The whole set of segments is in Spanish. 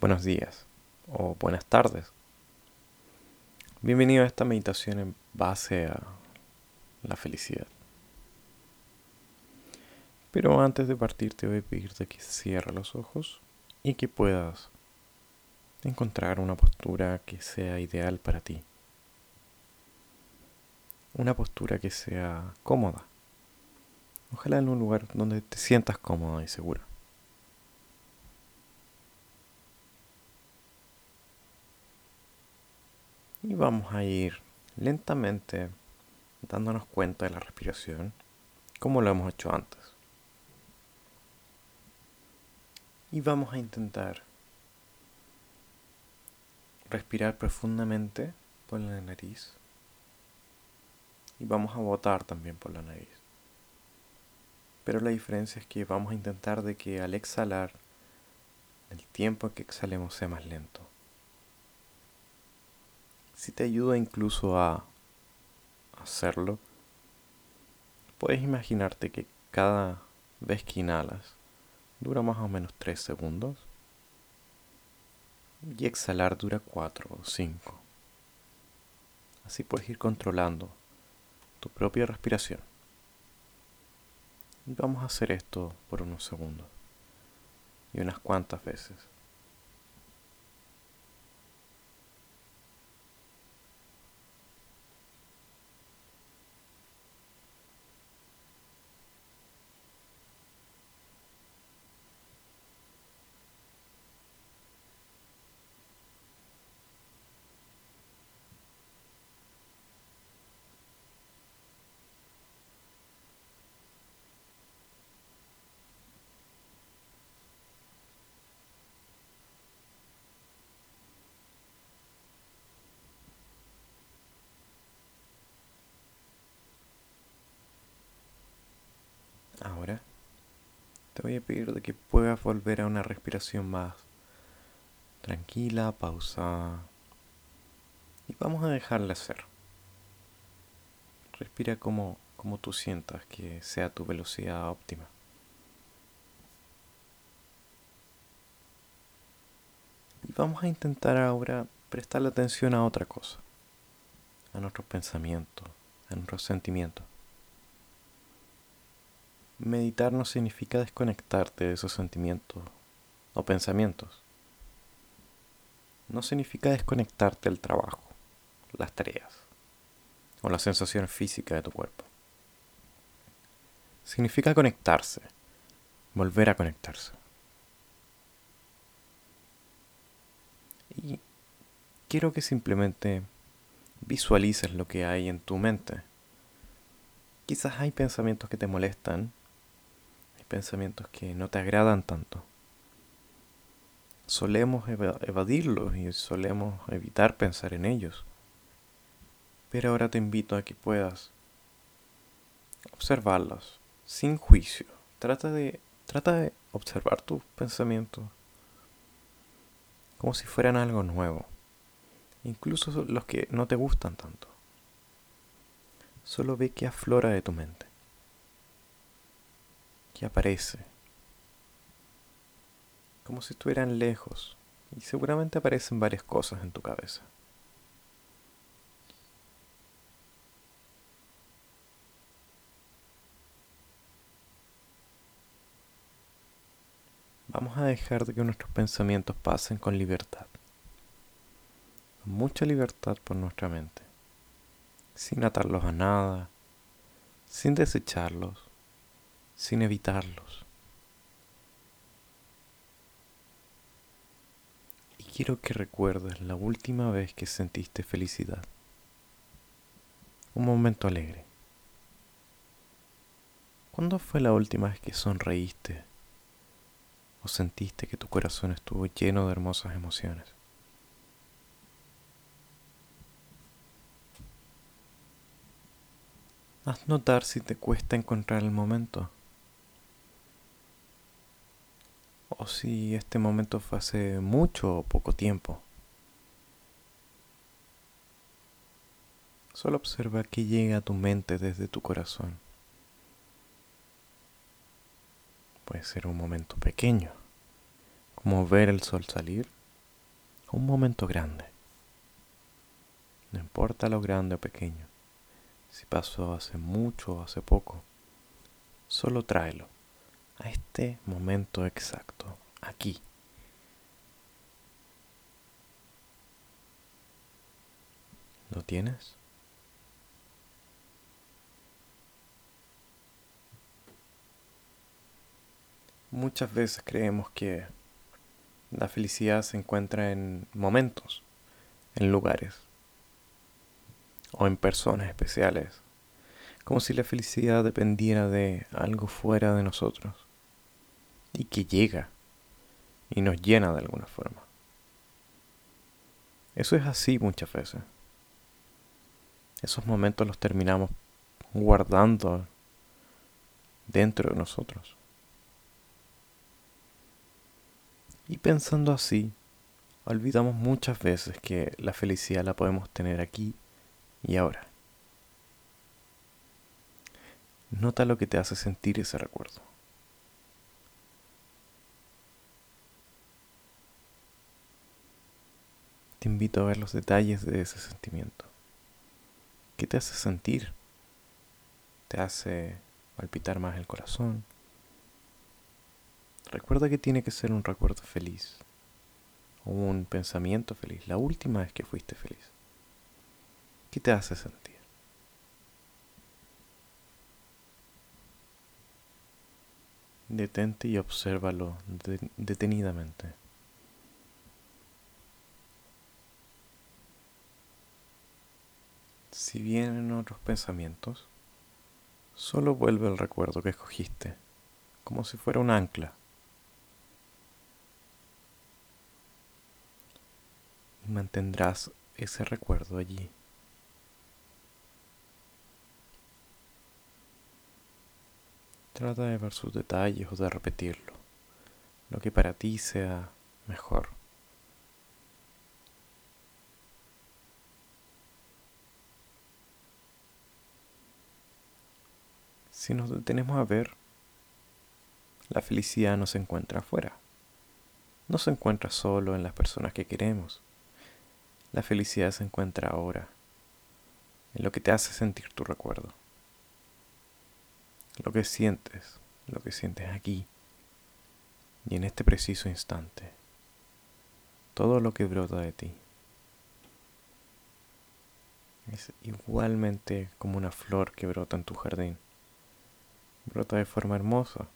buenos días o buenas tardes. Bienvenido a esta meditación en base a la felicidad. Pero antes de partir te voy a pedirte que cierres los ojos y que puedas encontrar una postura que sea ideal para ti. Una postura que sea cómoda. Ojalá en un lugar donde te sientas cómoda y segura. Vamos a ir lentamente dándonos cuenta de la respiración como lo hemos hecho antes. Y vamos a intentar respirar profundamente por la nariz y vamos a botar también por la nariz. Pero la diferencia es que vamos a intentar de que al exhalar el tiempo que exhalemos sea más lento si te ayuda incluso a hacerlo, puedes imaginarte que cada vez que inhalas dura más o menos 3 segundos y exhalar dura 4 o 5. Así puedes ir controlando tu propia respiración. Y vamos a hacer esto por unos segundos y unas cuantas veces. Ahora te voy a pedir de que puedas volver a una respiración más tranquila, pausada. Y vamos a dejarla ser. Respira como, como tú sientas que sea tu velocidad óptima. Y vamos a intentar ahora prestarle atención a otra cosa, a nuestros pensamientos, a nuestros sentimientos. Meditar no significa desconectarte de esos sentimientos o pensamientos. No significa desconectarte del trabajo, las tareas o la sensación física de tu cuerpo. Significa conectarse, volver a conectarse. Y quiero que simplemente visualices lo que hay en tu mente. Quizás hay pensamientos que te molestan pensamientos que no te agradan tanto. Solemos evadirlos y solemos evitar pensar en ellos. Pero ahora te invito a que puedas observarlos sin juicio. Trata de, trata de observar tus pensamientos como si fueran algo nuevo, incluso los que no te gustan tanto. Solo ve que aflora de tu mente que aparece. Como si estuvieran lejos. Y seguramente aparecen varias cosas en tu cabeza. Vamos a dejar de que nuestros pensamientos pasen con libertad. Mucha libertad por nuestra mente. Sin atarlos a nada. Sin desecharlos sin evitarlos. Y quiero que recuerdes la última vez que sentiste felicidad. Un momento alegre. ¿Cuándo fue la última vez que sonreíste o sentiste que tu corazón estuvo lleno de hermosas emociones? Haz notar si te cuesta encontrar el momento. O si este momento fue hace mucho o poco tiempo. Solo observa qué llega a tu mente desde tu corazón. Puede ser un momento pequeño, como ver el sol salir un momento grande. No importa lo grande o pequeño, si pasó hace mucho o hace poco, solo tráelo a este momento exacto, aquí. ¿Lo tienes? Muchas veces creemos que la felicidad se encuentra en momentos, en lugares o en personas especiales, como si la felicidad dependiera de algo fuera de nosotros y que llega y nos llena de alguna forma. Eso es así muchas veces. Esos momentos los terminamos guardando dentro de nosotros. Y pensando así, olvidamos muchas veces que la felicidad la podemos tener aquí y ahora. Nota lo que te hace sentir ese recuerdo. Te invito a ver los detalles de ese sentimiento. ¿Qué te hace sentir? ¿Te hace palpitar más el corazón? Recuerda que tiene que ser un recuerdo feliz un pensamiento feliz, la última vez que fuiste feliz. ¿Qué te hace sentir? Detente y obsérvalo detenidamente. Si vienen otros pensamientos, solo vuelve el recuerdo que escogiste, como si fuera un ancla. y mantendrás ese recuerdo allí. Trata de ver sus detalles o de repetirlo, lo que para ti sea mejor. Si nos detenemos a ver, la felicidad no se encuentra afuera, no se encuentra solo en las personas que queremos, la felicidad se encuentra ahora, en lo que te hace sentir tu recuerdo. Lo que sientes, lo que sientes aquí y en este preciso instante. Todo lo que brota de ti. Es igualmente como una flor que brota en tu jardín. Brota de forma hermosa,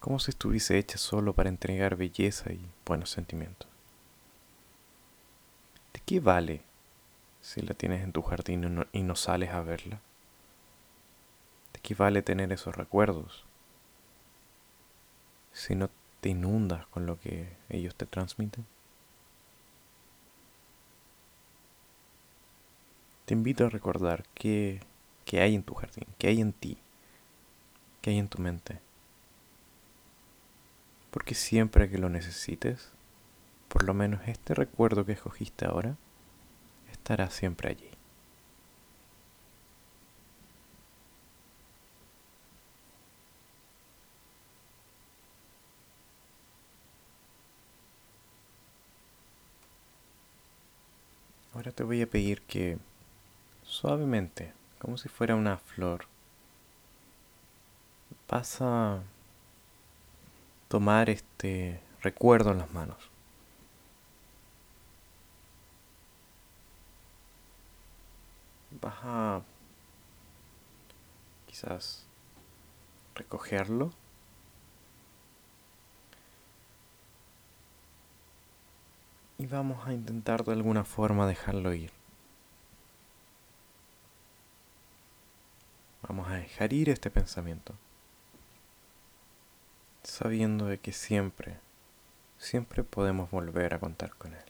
como si estuviese hecha solo para entregar belleza y buenos sentimientos. ¿De qué vale si la tienes en tu jardín y no, sales a verla? ¿De qué vale tener esos recuerdos si no te inundas con lo que ellos te transmiten? Te invito a recordar qué, hay en tu jardín, qué hay en ti, qué hay en tu mente porque siempre que lo necesites, por lo menos este recuerdo que escogiste ahora, estará siempre allí. Ahora te voy a pedir que suavemente, como si fuera una flor, pasa tomar este recuerdo en las manos. Vas a quizás recogerlo. Y vamos a intentar de alguna forma dejarlo ir. Vamos a dejar este pensamiento sabiendo de que siempre, siempre podemos volver a contar con Él.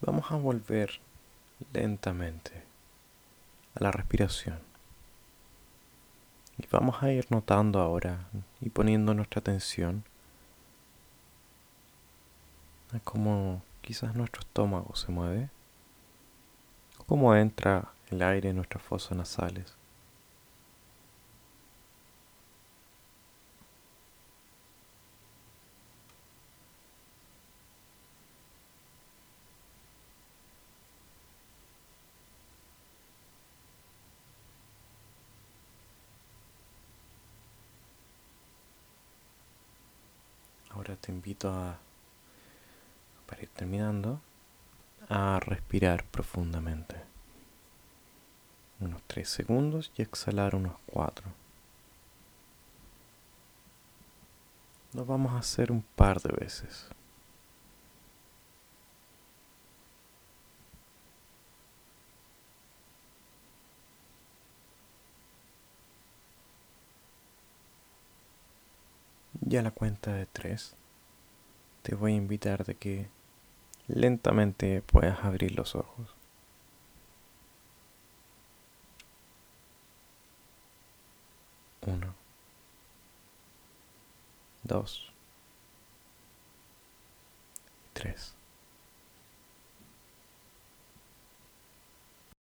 Vamos a volver lentamente a la respiración. Y vamos a ir notando ahora y poniendo nuestra atención a cómo quizás nuestro estómago se mueve cómo entra el aire en nuestras fosas nasales. Ahora te invito a, para ir terminando, a respirar profundamente. Unos 3 segundos y exhalar unos 4. Lo vamos a hacer un par de veces. Y a la cuenta de tres, te voy a invitar de que lentamente puedas abrir los ojos. Uno, dos tres.